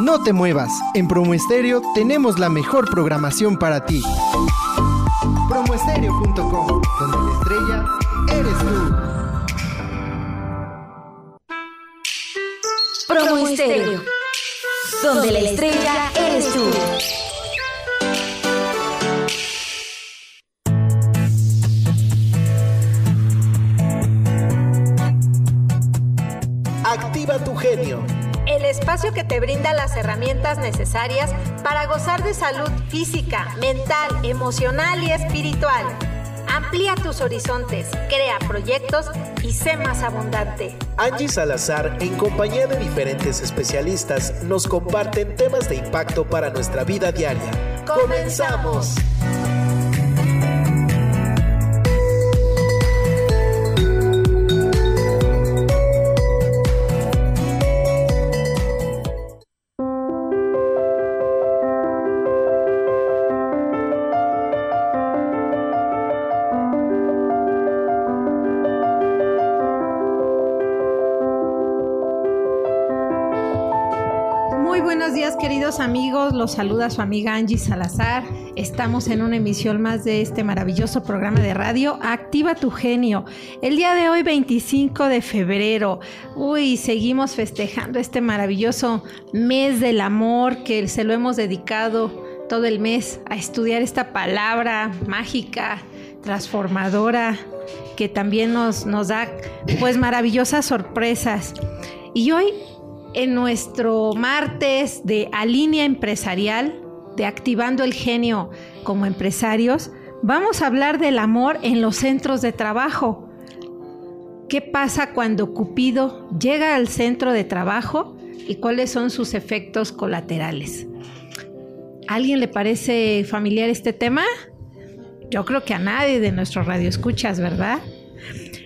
No te muevas, en Promo Estéreo tenemos la mejor programación para ti. Promoestereo.com, donde la estrella eres tú. Promo Estéreo, donde la estrella eres tú. Espacio que te brinda las herramientas necesarias para gozar de salud física, mental, emocional y espiritual. Amplía tus horizontes, crea proyectos y sé más abundante. Angie Salazar, en compañía de diferentes especialistas, nos comparten temas de impacto para nuestra vida diaria. ¡Comenzamos! Amigos, los saluda su amiga Angie Salazar. Estamos en una emisión más de este maravilloso programa de radio, Activa tu genio. El día de hoy, 25 de febrero, uy, seguimos festejando este maravilloso mes del amor que se lo hemos dedicado todo el mes a estudiar esta palabra mágica, transformadora, que también nos, nos da pues maravillosas sorpresas. Y hoy en nuestro martes de Alinea Empresarial, de Activando el Genio como empresarios, vamos a hablar del amor en los centros de trabajo. ¿Qué pasa cuando Cupido llega al centro de trabajo y cuáles son sus efectos colaterales? ¿A alguien le parece familiar este tema? Yo creo que a nadie de nuestros radioescuchas, ¿verdad?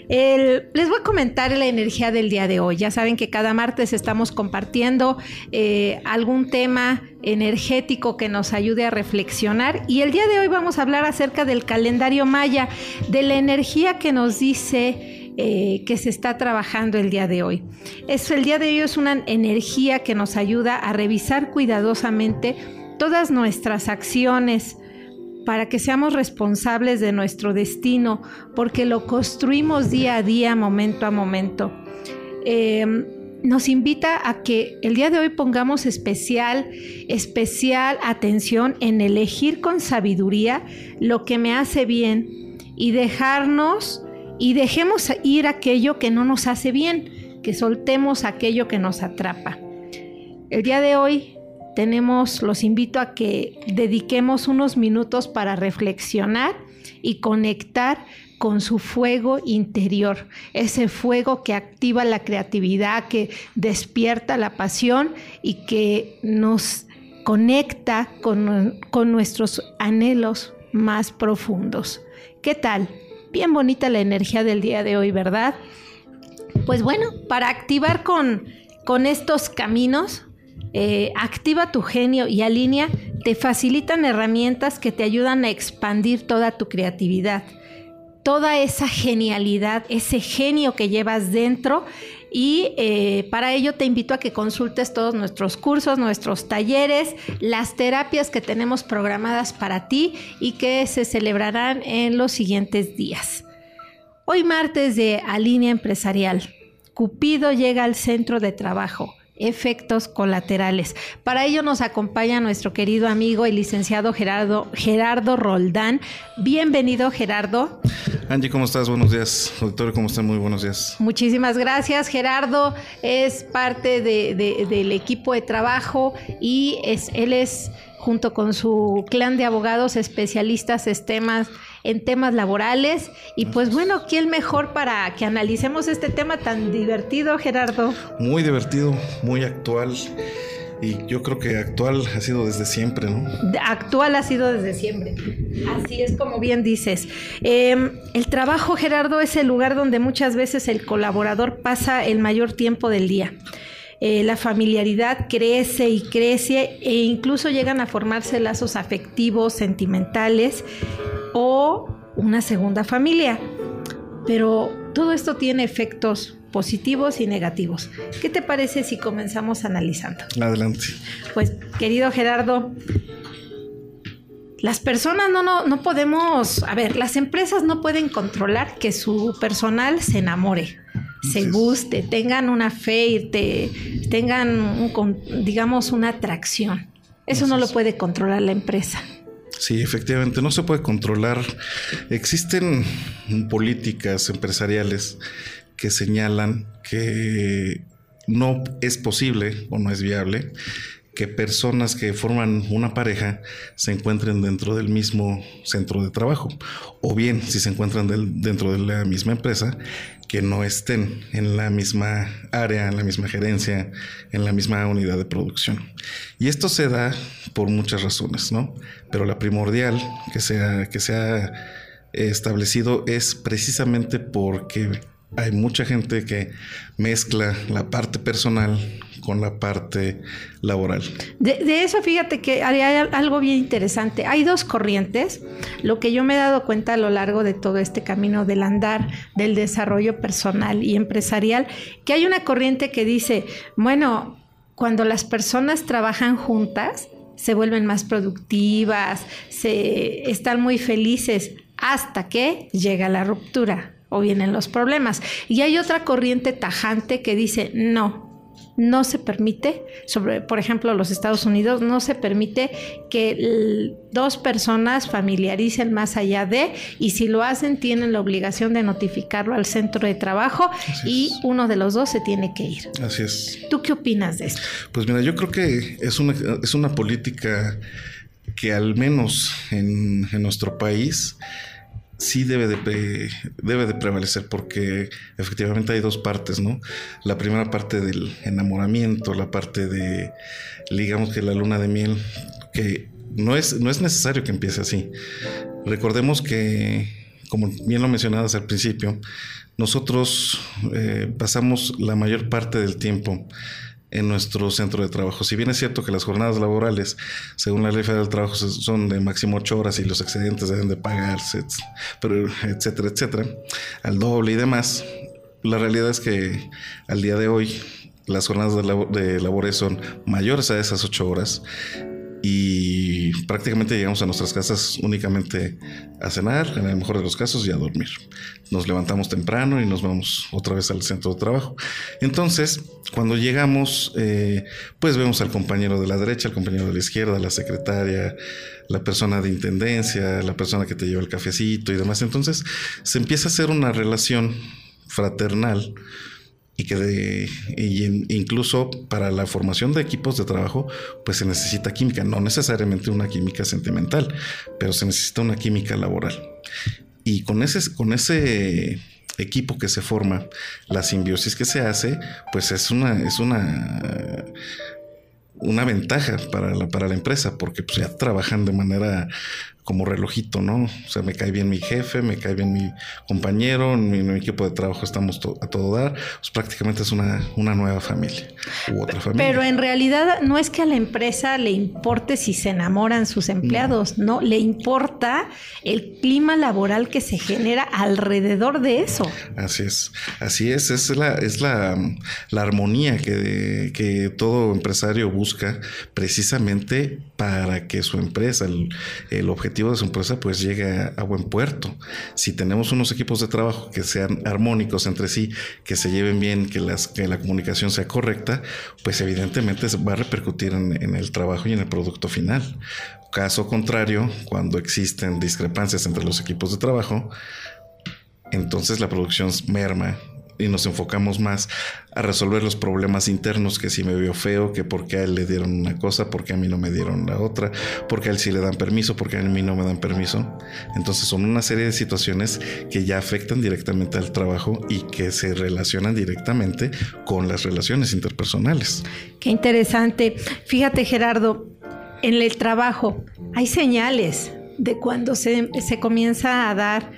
Les voy a comentar la energía del día de hoy. Ya saben que cada martes estamos compartiendo eh, algún tema energético que nos ayude a reflexionar y el día de hoy vamos a hablar acerca del calendario maya, de la energía que nos dice eh, que se está trabajando el día de hoy. Es, el día de hoy es una energía que nos ayuda a revisar cuidadosamente todas nuestras acciones, para que seamos responsables de nuestro destino, porque lo construimos día a día, momento a momento. Em, nos invita a que el día de hoy pongamos especial, especial atención en elegir con sabiduría lo que me hace bien y dejarnos y dejemos ir aquello que no nos hace bien, que soltemos aquello que nos atrapa. El día de hoy tenemos, los invito a que dediquemos unos minutos para reflexionar y conectar con su fuego interior, ese fuego que activa la creatividad, que despierta la pasión y que nos conecta con, con nuestros anhelos más profundos. ¿Qué tal? Bien bonita la energía del día de hoy, ¿verdad? Pues bueno, para activar con, con estos caminos, eh, activa tu genio y alinea, te facilitan herramientas que te ayudan a expandir toda tu creatividad, toda esa genialidad, ese genio que llevas dentro. Y eh, para ello te invito a que consultes todos nuestros cursos, nuestros talleres, las terapias que tenemos programadas para ti y que se celebrarán en los siguientes días. Hoy martes de Alinea Empresarial. Cupido llega al centro de trabajo efectos colaterales. Para ello nos acompaña nuestro querido amigo el licenciado Gerardo, Gerardo Roldán. Bienvenido Gerardo. Angie, ¿cómo estás? Buenos días. Doctor, ¿cómo están? Muy buenos días. Muchísimas gracias. Gerardo es parte del equipo de trabajo y es, él es junto con su clan de abogados especialistas en temas, en temas laborales. Y pues bueno, ¿quién mejor para que analicemos este tema tan divertido, Gerardo? Muy divertido, muy actual. Y yo creo que actual ha sido desde siempre, ¿no? Actual ha sido desde siempre. Así es como bien dices. Em, el trabajo, Gerardo, es el lugar donde muchas veces el colaborador pasa el mayor tiempo del día. Eh, la familiaridad crece y crece e incluso llegan a formarse lazos afectivos, sentimentales o una segunda familia. Pero todo esto tiene efectos positivos y negativos. ¿Qué te parece si comenzamos analizando? Adelante. Pues, querido Gerardo, las personas no, no, no podemos, a ver, las empresas no pueden controlar que su personal se enamore, se guste, tengan una fe y te, tengan, un, digamos, una atracción. Eso no lo puede controlar la empresa. Sí, efectivamente, no se puede controlar. Existen políticas empresariales que señalan que no es posible o no es viable que personas que forman una pareja se encuentren dentro del mismo centro de trabajo o bien si se encuentran dentro de la misma empresa que no estén en la misma área, en la misma gerencia, en la misma unidad de producción. Y esto se da por muchas razones, ¿no? Pero la primordial que sea que se ha establecido es precisamente porque hay mucha gente que mezcla la parte personal con la parte laboral. De, eso fíjate que hay, algo bien interesante. Hay dos corrientes. Lo que yo me he dado cuenta a lo largo de todo este camino del andar, del desarrollo personal y empresarial, que hay una corriente que dice, bueno, cuando las personas trabajan juntas, se vuelven más productivas, se están muy felices hasta que llega la ruptura o vienen los problemas. Y hay otra corriente tajante que dice, no, no se permite, sobre, por ejemplo, los Estados Unidos, no se permite que dos personas familiaricen más allá de, y si lo hacen, tienen la obligación de notificarlo al centro de trabajo y uno de los dos se tiene que ir. Así es. ¿Tú qué opinas de esto? Pues mira, yo creo que es una, es una política que al menos en, en nuestro país sí debe de, debe de prevalecer porque efectivamente hay dos partes, ¿no? La primera parte del enamoramiento, la parte de, digamos que la luna de miel, que no es, no es necesario que empiece así. Recordemos que, como bien lo mencionabas al principio, nosotros eh, pasamos la mayor parte del tiempo en nuestro centro de trabajo. Si bien es cierto que las jornadas laborales, según la ley federal del trabajo, son de máximo ocho horas y los excedentes deben de pagarse, etcétera, etcétera, al doble y demás, la realidad es que al día de hoy las jornadas de labores son mayores a esas ocho horas y prácticamente llegamos a nuestras casas únicamente a cenar, en el mejor de los casos, y a dormir. Nos levantamos temprano y nos vamos otra vez al centro de trabajo. Entonces, cuando llegamos, eh, pues vemos al compañero de la derecha, al compañero de la izquierda, la secretaria, la persona de intendencia, la persona que te lleva el cafecito y demás. Entonces, se empieza a hacer una relación fraternal y que de, incluso para la formación de equipos de trabajo pues se necesita química, no necesariamente una química sentimental, pero se necesita una química laboral. Y con ese, con ese equipo que se forma, la simbiosis que se hace, pues es una, es una una ventaja para la, para la empresa, porque pues ya trabajan de manera como relojito, ¿no? O sea, me cae bien mi jefe, me cae bien mi compañero, en mi, equipo de trabajo estamos a todo dar, pues prácticamente es una, una nueva familia u otra familia. Pero en realidad no es que a la empresa le importe si se enamoran sus empleados, no, le importa el clima laboral que se genera alrededor de eso. Así es, así es, es la, es la, la armonía que, que todo empresario busca precisamente para que su empresa, el, el objetivo de su empresa pues llegue a, buen puerto. Si tenemos unos equipos de trabajo que sean armónicos entre sí, que se lleven bien, que, las, que la comunicación sea correcta, pues evidentemente va a repercutir en, en el trabajo y en el producto final. Caso contrario, cuando existen discrepancias entre los equipos de trabajo, entonces la producción merma y nos enfocamos más a resolver los problemas internos, que si me veo feo, que por qué a él le dieron una cosa, por qué a mí no me dieron la otra, por qué a él sí le dan permiso, por qué a mí no me dan permiso. Entonces son una serie de situaciones que ya afectan directamente al trabajo y que se relacionan directamente con las relaciones interpersonales. Qué interesante. Fíjate Gerardo, en el trabajo hay señales de cuando se, se comienza a dar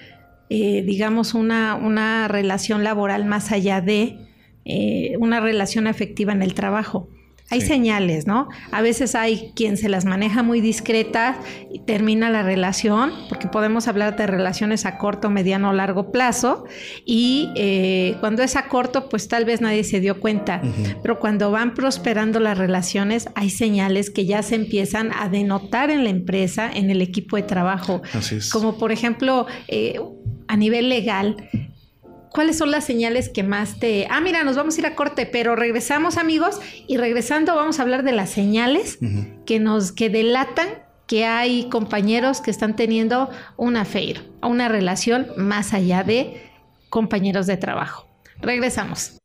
eh, digamos, una, una, relación laboral más allá de eh, una relación afectiva en el trabajo. Hay señales, ¿no? A veces hay quien se las maneja muy discretas y termina la relación, porque podemos hablar de relaciones a corto, mediano o largo plazo, y eh, cuando es a corto, pues tal vez nadie se dio cuenta, pero cuando van prosperando las relaciones, hay señales que ya se empiezan a denotar en la empresa, en el equipo de trabajo. Así es. Como por ejemplo, eh, a nivel legal, ¿cuáles son las señales que más te... Ah, mira, nos vamos a ir a corte, pero regresamos amigos y regresando vamos a hablar de las señales que nos que delatan que hay compañeros que están teniendo una affair, una relación más allá de compañeros de trabajo. Regresamos.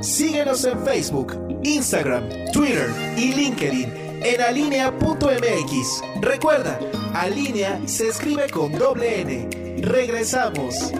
Síguenos en Facebook, Instagram, Twitter y LinkedIn en alinea.mx. Recuerda, Alinea se escribe con doble N. Regresamos.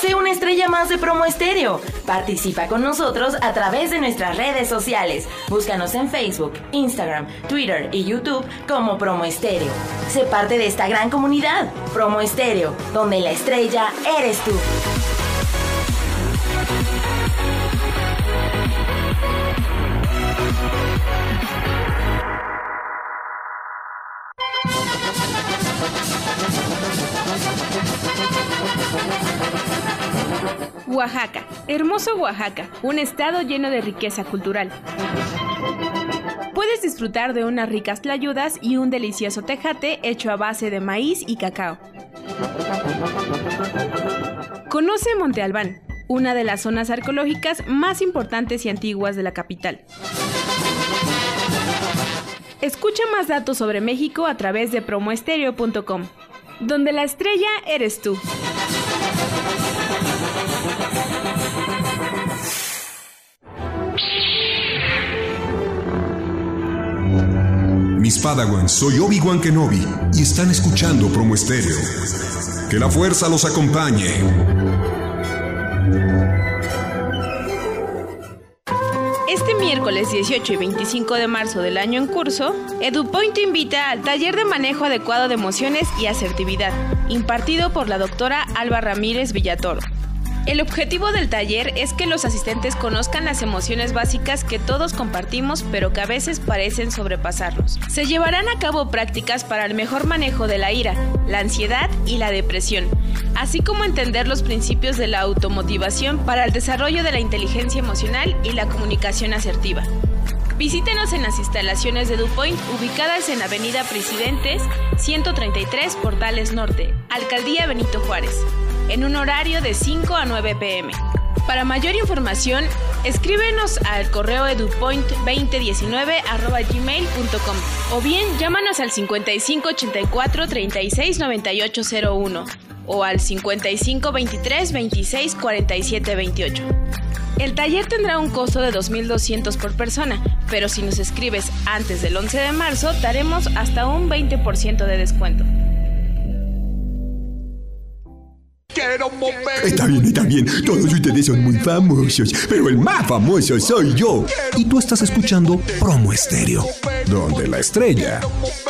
Sé una estrella más de Promo Estéreo. Participa con nosotros a través de nuestras redes sociales. Búscanos en Facebook, Instagram, Twitter y YouTube como Promo Estéreo. Sé parte de esta gran comunidad, Promo Estéreo, donde la estrella eres tú. Oaxaca, hermoso Oaxaca, un estado lleno de riqueza cultural. Puedes disfrutar de unas ricas tlayudas y un delicioso tejate hecho a base de maíz y cacao. Conoce Monte Albán, una de las zonas arqueológicas más importantes y antiguas de la capital. Escucha más datos sobre México a través de promoestereo.com, donde la estrella eres tú. Padawans, soy Obi-Wan Kenobi y están escuchando Promo Estéreo. Que la fuerza los acompañe. Este miércoles 18 y 25 de marzo del año en curso, EduPoint invita al taller de manejo adecuado de emociones y asertividad, impartido por la doctora Alba Ramírez Villatoro. El objetivo del taller es que los asistentes conozcan las emociones básicas que todos compartimos pero que a veces parecen sobrepasarnos. Se llevarán a cabo prácticas para el mejor manejo de la ira, la ansiedad y la depresión, así como entender los principios de la automotivación para el desarrollo de la inteligencia emocional y la comunicación asertiva. Visítenos en las instalaciones de DuPoint ubicadas en Avenida Presidentes 133 Portales Norte, Alcaldía Benito Juárez en un horario de 5 a 9 pm. Para mayor información, escríbenos al correo edupoint2019.gmail.com o bien llámanos al 5584 369801 o al 5523 26 28. El taller tendrá un costo de 2.200 por persona, pero si nos escribes antes del 11 de marzo, daremos hasta un 20% de descuento. Está bien, está bien. Todos ustedes son muy famosos, pero el más famoso soy yo. Y tú estás escuchando Promo Estéreo, donde la estrella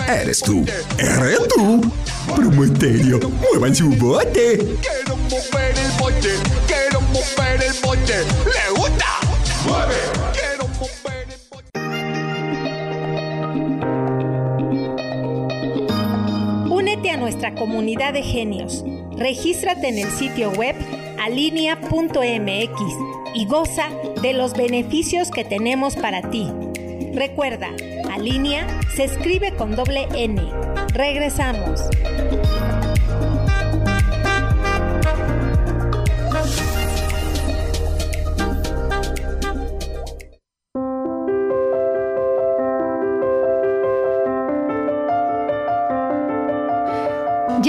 eres tú. ¿Eres tú? Promo Estéreo, muevan su bote. Quiero mover el bote, quiero mover el bote. ¿Le gusta? ¡Mueve! Quiero mover el bote. Únete a nuestra comunidad de genios. Regístrate en el sitio web alinea.mx y goza de los beneficios que tenemos para ti. Recuerda, Alinea se escribe con doble N. Regresamos.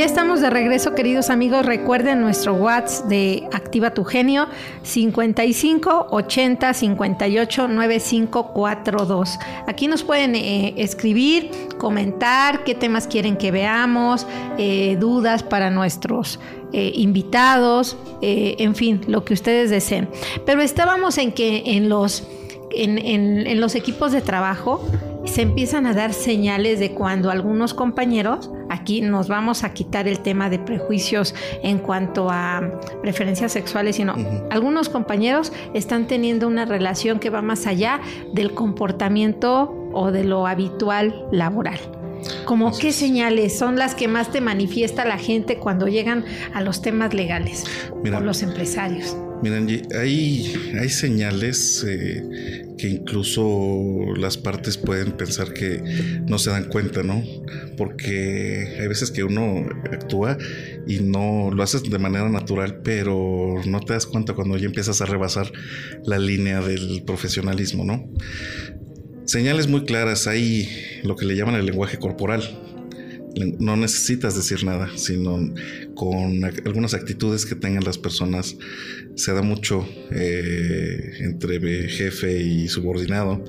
Ya estamos de regreso, queridos amigos. Recuerden nuestro WhatsApp de Activa tu Genio 55 80 58 9542. Aquí nos pueden eh, escribir, comentar qué temas quieren que veamos, eh, dudas para nuestros eh, invitados, en fin, lo que ustedes deseen. Pero estábamos en que en los, en, en los equipos de trabajo se empiezan a dar señales de cuando algunos compañeros, aquí nos vamos a quitar el tema de prejuicios en cuanto a preferencias sexuales, sino algunos compañeros están teniendo una relación que va más allá del comportamiento o de lo habitual laboral. ¿Cómo qué señales son las que más te manifiesta la gente cuando llegan a los temas legales o los empresarios? Miren, hay, hay señales eh, que incluso las partes pueden pensar que no se dan cuenta, ¿no? Porque hay veces que uno actúa y no lo haces de manera natural, pero no te das cuenta cuando ya empiezas a rebasar la línea del profesionalismo, ¿no? Señales muy claras, hay lo que le llaman el lenguaje corporal no necesitas decir nada, sino con algunas actitudes que tengan las personas. Se da mucho eh, entre jefe y subordinado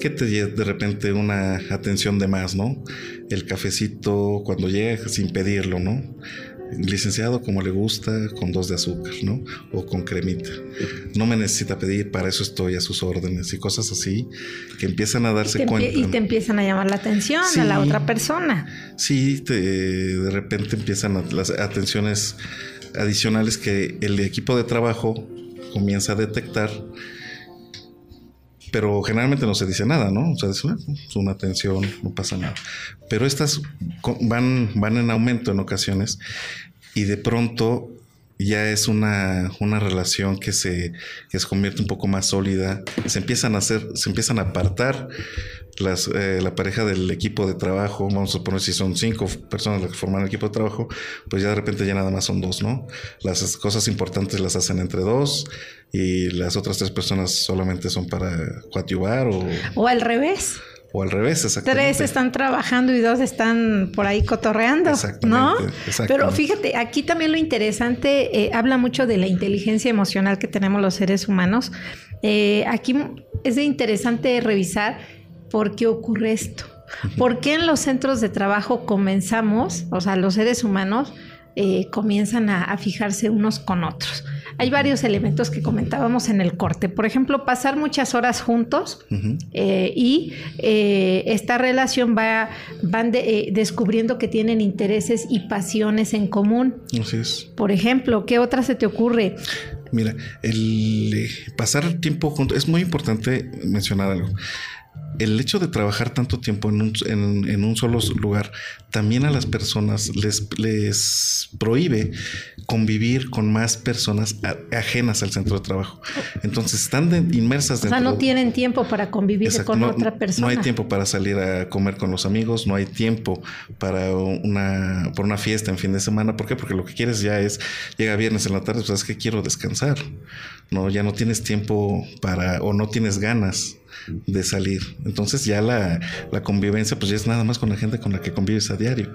que te de repente una atención de más, ¿no? El cafecito cuando llega sin pedirlo, ¿no? Licenciado como le gusta, con dos de azúcar, ¿no? O con cremita. No me necesita pedir, para eso estoy a sus órdenes y cosas así que empiezan a darse cuenta. Y te empiezan a llamar la atención a la otra persona. Sí, de repente empiezan las atenciones adicionales que el equipo de trabajo comienza a detectar pero generalmente no se dice nada, ¿no? O sea, es una atención, no pasa nada. Pero estas van, van en aumento en ocasiones y de pronto ya es una, una relación que se, que se convierte un poco más sólida, se empiezan a hacer, se empiezan a apartar las, eh, la pareja del equipo de trabajo, vamos a poner si son cinco personas las que forman el equipo de trabajo, pues ya de repente ya nada más son dos, ¿no? Las cosas importantes las hacen entre dos y las otras tres personas solamente son para coadyuvar o... O al revés. O al revés, exactamente. Tres están trabajando y dos están por ahí cotorreando, ¿no? Pero fíjate, aquí también lo interesante, eh, habla mucho de la inteligencia emocional que tenemos los seres humanos. Eh, aquí es interesante revisar por qué ocurre esto. ¿Por qué en los centros de trabajo comenzamos, o sea, los seres humanos eh, comienzan a, fijarse unos con otros? Hay varios elementos que comentábamos en el corte. Por ejemplo, pasar muchas horas juntos eh, y eh, esta relación va, van descubriendo que tienen intereses y pasiones en común. Así es. Por ejemplo, ¿qué otra se te ocurre? Mira, el pasar tiempo juntos es muy importante mencionar algo el hecho de trabajar tanto tiempo en un, en, un, solo lugar también a las personas les, les prohíbe convivir con más personas ajenas al centro de trabajo. Entonces están inmersas dentro. O sea, no tienen tiempo para convivir con otra persona. No hay tiempo para salir a comer con los amigos, no hay tiempo para una, por una fiesta en fin de semana. ¿Por qué? Porque lo que quieres ya es, llega viernes en la tarde, pues es que quiero descansar. No, ya no tienes tiempo para, o no tienes ganas de salir. Entonces ya la, convivencia pues ya es nada más con la gente con la que convives a diario.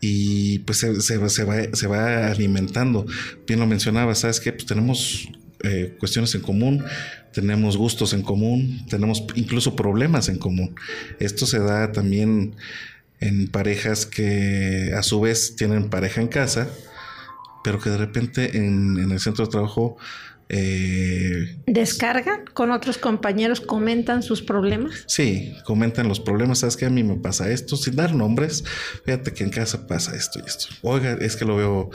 Y pues se, se, va, se va alimentando. Bien lo mencionaba, ¿sabes qué? Pues tenemos eh, cuestiones en común, tenemos gustos en común, tenemos incluso problemas en común. Esto se da también en parejas que a su vez tienen pareja en casa, pero que de repente en, en el centro de trabajo eh, ¿Descargan con otros compañeros? ¿Comentan sus problemas? Sí, comentan los problemas. ¿Sabes que A mí me pasa esto, sin dar nombres. Fíjate que en casa pasa esto y esto. Oiga, es que lo veo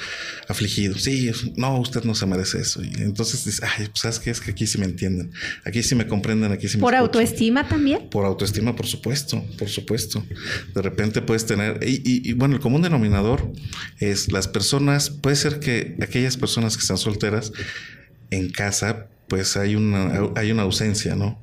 afligido. Sí, no, usted no se merece eso. Y entonces dice, ay, pues, ¿sabes qué? Es que aquí sí me entienden. Aquí sí me comprenden, aquí sí me ¿Por autoestima también? Por autoestima, por supuesto, por supuesto. De repente puedes tener... y bueno, el común denominador es las personas, puede ser que aquellas personas que están solteras en casa, pues hay una, hay una ausencia, ¿no?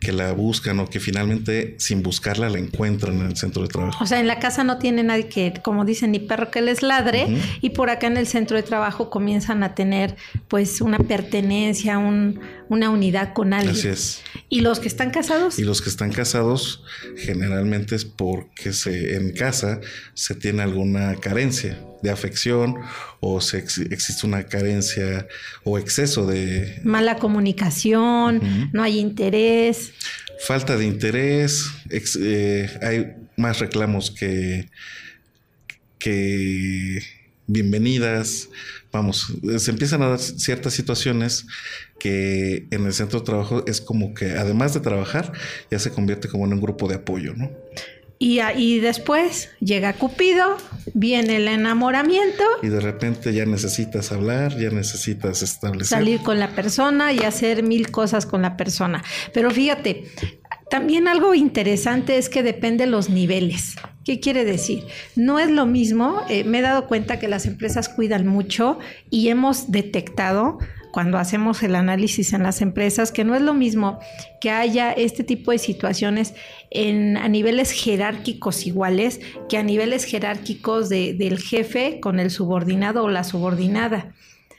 que la buscan o que finalmente sin buscarla la encuentran en el centro de trabajo. O sea, en la casa no tiene nadie que, como dicen, ni perro que les ladre y por acá en el centro de trabajo comienzan a tener pues una pertenencia, un, una unidad con alguien. Así es. ¿Y los que están casados? Y los que están casados generalmente es porque se, en casa se tiene alguna carencia de afección o se ex- existe una carencia o exceso de Mala comunicación, no hay interés. falta de interés, ex- eh, hay más reclamos que, que bienvenidas. Vamos, se empiezan a dar ciertas situaciones que en el centro de trabajo es como que además de trabajar ya se convierte como en un grupo de apoyo, ¿no? Y, y después llega Cupido, viene el enamoramiento, Y de repente ya necesitas hablar, ya necesitas establecer. salir con la persona y hacer mil cosas con la persona. Pero fíjate, también algo interesante es que depende los niveles. ¿Qué quiere decir? No es lo mismo, eh, me he dado cuenta que las empresas cuidan mucho y hemos detectado cuando hacemos el análisis en las empresas que no es lo mismo que haya este tipo de situaciones en, a niveles jerárquicos iguales que a niveles jerárquicos de- del jefe con el subordinado o la subordinada.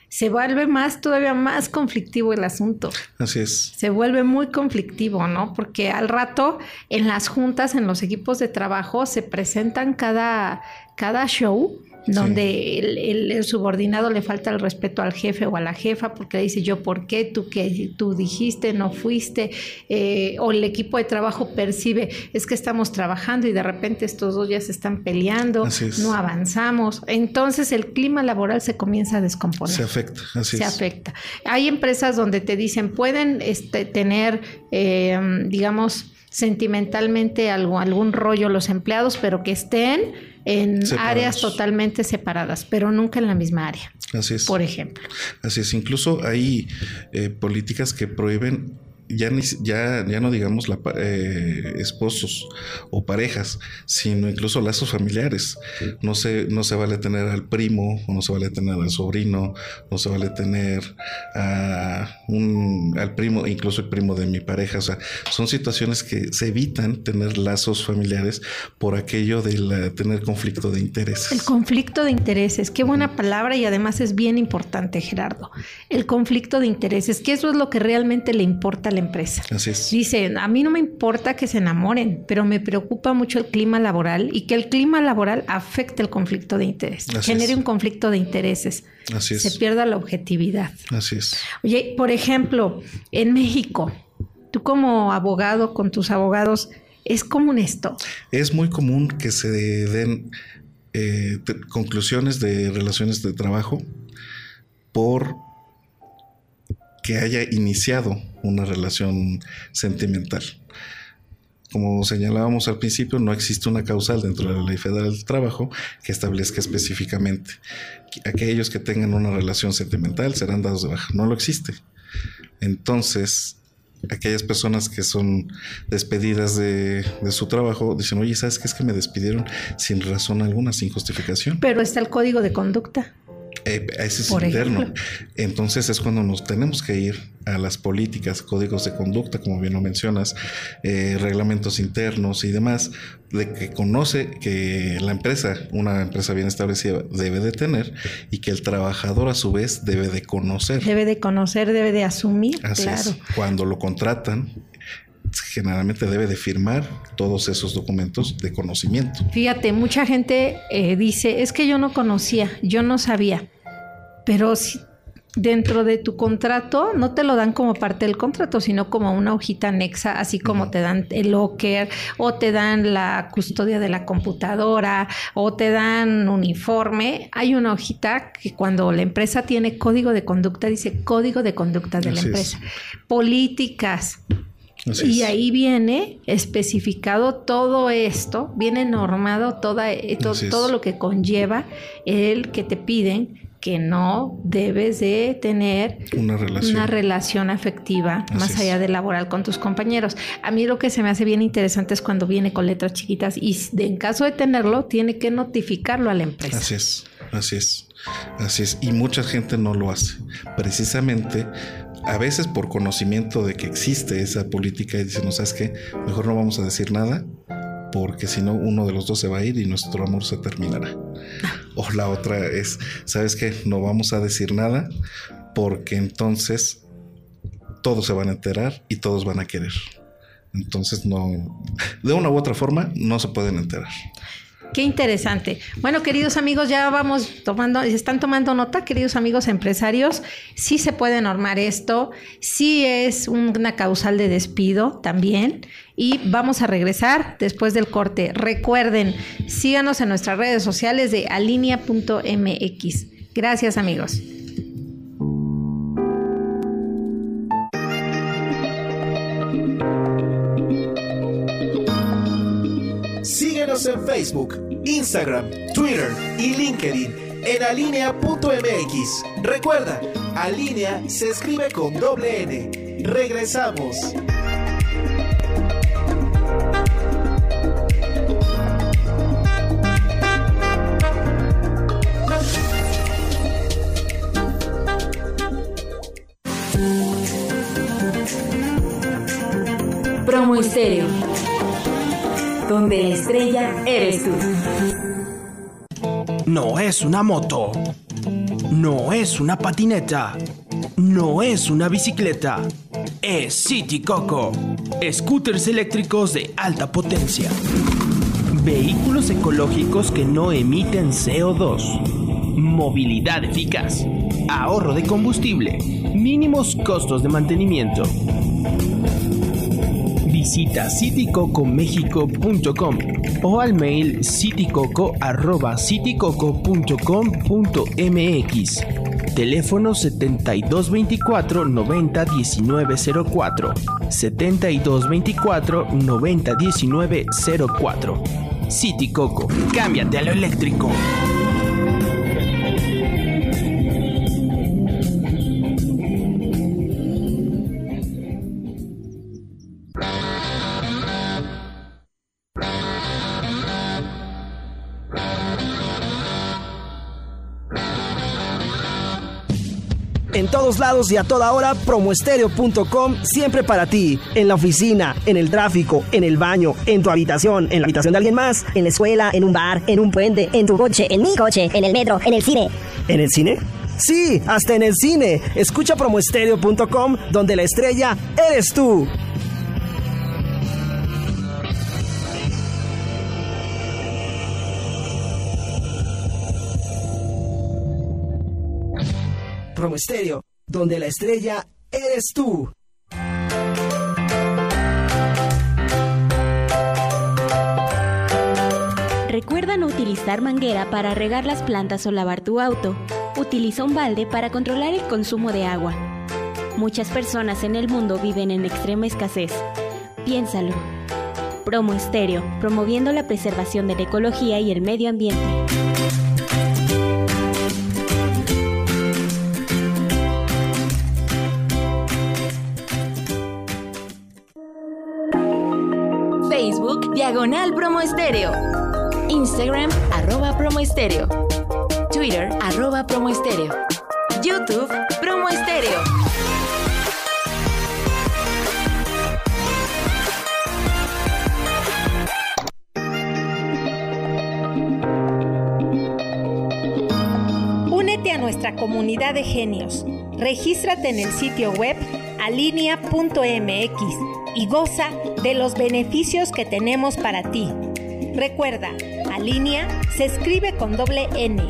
Se vuelve más, todavía más conflictivo el asunto Así es. se vuelve muy conflictivo, ¿no? Porque al rato en las juntas, en los equipos de trabajo, se presentan cada, cada show donde el, el- el subordinado le falta el respeto al jefe o a la jefa porque le dice yo por qué, tú que tú dijiste, no fuiste, eh, o el equipo de trabajo percibe es que estamos trabajando y de repente estos dos ya se están peleando, es. no avanzamos, entonces el clima laboral se comienza a descomponer. Se afecta, así se es. afecta. Hay empresas donde te dicen pueden este, tener, eh, digamos, sentimentalmente algo, algún rollo los empleados, pero que estén en Separados. áreas totalmente separadas, pero nunca en la misma área, Así es. por ejemplo. Así es, incluso hay eh, políticas que prohíben ya, ni, ya, ya no digamos la, eh, esposos o parejas, sino incluso lazos familiares. No se, no se vale tener al primo, o no se vale tener al sobrino, no se vale tener a un, al primo, incluso el primo de mi pareja. O sea, son situaciones que se evitan tener lazos familiares por aquello de la- tener conflicto de intereses. El conflicto de intereses, qué buena palabra y además es bien importante, Gerardo. El conflicto de intereses, que eso es lo que realmente le importa a la empresa. Así es. Dice, a mí no me importa que se enamoren, pero me preocupa mucho el clima laboral y que el clima laboral afecte el conflicto de interés, Así genere es. un conflicto de intereses, Así es. se pierda la objetividad. Así es. Oye, por ejemplo, en México, tú como abogado con tus abogados, ¿es común esto? Es muy común que se den eh, conclusiones de relaciones de trabajo por que haya iniciado una relación sentimental. Como señalábamos al principio, no existe una causal dentro de la Ley Federal del Trabajo que establezca específicamente que aquellos que tengan una relación sentimental serán dados de baja. No lo existe. Entonces, aquellas personas que son despedidas de, de su trabajo dicen, oye, ¿sabes qué es que me despidieron sin razón alguna, sin justificación? Pero está el código de conducta. Eh, ese es Por interno. ejemplo. Entonces es cuando nos tenemos que ir a las políticas, códigos de conducta, como bien lo mencionas, eh, reglamentos internos y demás, de que conoce que la empresa, una empresa bien establecida, debe de tener y que el trabajador a su vez debe de conocer. Debe de conocer, debe de asumir, Así claro. es. Cuando lo contratan, generalmente debe de firmar todos esos documentos de conocimiento. Fíjate, mucha gente eh, dice, es que yo no conocía, yo no sabía, pero si dentro de tu contrato no te lo dan como parte del contrato, sino como una hojita anexa, así como te dan el locker o te dan la custodia de la computadora o te dan uniforme. Hay una hojita que cuando la empresa tiene código de conducta, dice código de conducta de la es. empresa. Políticas, Así y es. ahí viene especificado todo esto, viene normado toda, eh, to- todo lo que conlleva el que te piden que no debes de tener Una relación. una relación afectiva Así más allá de laboral con tus compañeros. A mí lo que se me hace bien interesante es cuando viene con letras chiquitas y de- en caso de tenerlo tiene que notificarlo a la empresa. Así es, así es, así es. Y mucha gente no lo hace. Precisamente, a veces por conocimiento de que existe esa política y dicen, sabes qué, mejor no vamos a decir nada porque si no uno de los dos se va a ir y nuestro amor se terminará. O la otra es, ¿sabes qué? No vamos a decir nada porque entonces todos se van a enterar y todos van a querer. Entonces, no, de una u otra forma, no se pueden enterar. Qué interesante. Bueno, queridos amigos, ya vamos tomando, están tomando nota, queridos amigos empresarios, sí se puede normar esto, sí es una causal de despido también. Y vamos a regresar después del corte. Recuerden, síganos en nuestras redes sociales de alinea.mx. Gracias, amigos. En Facebook, Instagram, Twitter y LinkedIn en alinea.mx. Recuerda, Alinea se escribe con doble N. Regresamos. Promo donde la estrella eres tú. No es una moto. No es una patineta. No es una bicicleta. Es City Coco. Scooters eléctricos de alta potencia. Vehículos ecológicos que no emiten CO2. Movilidad eficaz. Ahorro de combustible. Mínimos costos de mantenimiento. Visita citycocomexico.com o al mail citycoco@citycoco.com.mx. Teléfono 7224 90 1904. 7224 90 1904. City Coco, cámbiate a lo eléctrico. Todos lados y a toda hora, promoestereo.com siempre para ti. En la oficina, en el tráfico, en el baño, en tu habitación, en la habitación de alguien más, en la escuela, en un bar, en un puente, en tu coche, en mi coche, en el metro, en el cine. ¿En el cine? Sí, hasta en el cine. Escucha promoestereo.com donde la estrella eres tú. Promo Estéreo, donde la estrella eres tú. Recuerda no utilizar manguera para regar las plantas o lavar tu auto. Utiliza un balde para controlar el consumo de agua. Muchas personas en el mundo viven en extrema escasez. Piénsalo. Promo Estéreo, promoviendo la preservación de la ecología y el medio ambiente. Diagonal Promo Estéreo. Instagram arroba Promo Estéreo. Twitter arroba Promo Estéreo. YouTube Promo Estéreo. Únete a nuestra comunidad de genios. Regístrate en el sitio web alinea.mx y goza de los beneficios que tenemos para ti. Recuerda, Alinea se escribe con doble N.